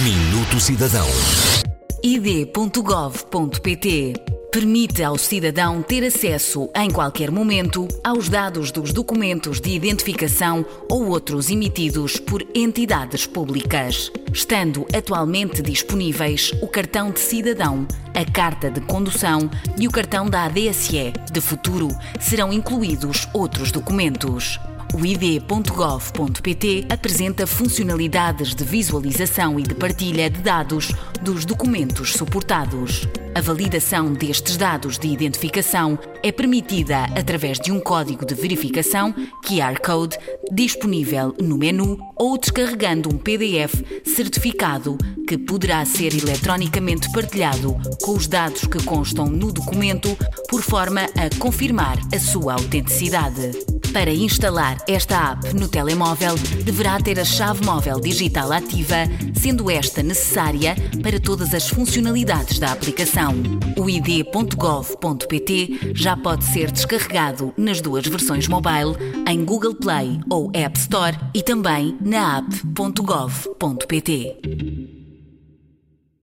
Minuto Cidadão. id.gov.pt Permite ao cidadão ter acesso, em qualquer momento, aos dados dos documentos de identificação ou outros emitidos por entidades públicas. Estando atualmente disponíveis o cartão de cidadão, a carta de condução e o cartão da ADSE, de futuro serão incluídos outros documentos. O id.gov.pt apresenta funcionalidades de visualização e de partilha de dados dos documentos suportados. A validação destes dados de identificação é permitida através de um código de verificação QR Code disponível no menu ou descarregando um PDF certificado que poderá ser eletronicamente partilhado com os dados que constam no documento por forma a confirmar a sua autenticidade. Para instalar esta app no telemóvel, deverá ter a chave móvel digital ativa, sendo esta necessária para todas as funcionalidades da aplicação. O id.gov.pt já pode ser descarregado nas duas versões mobile, em Google Play ou App Store e também na app.gov.pt.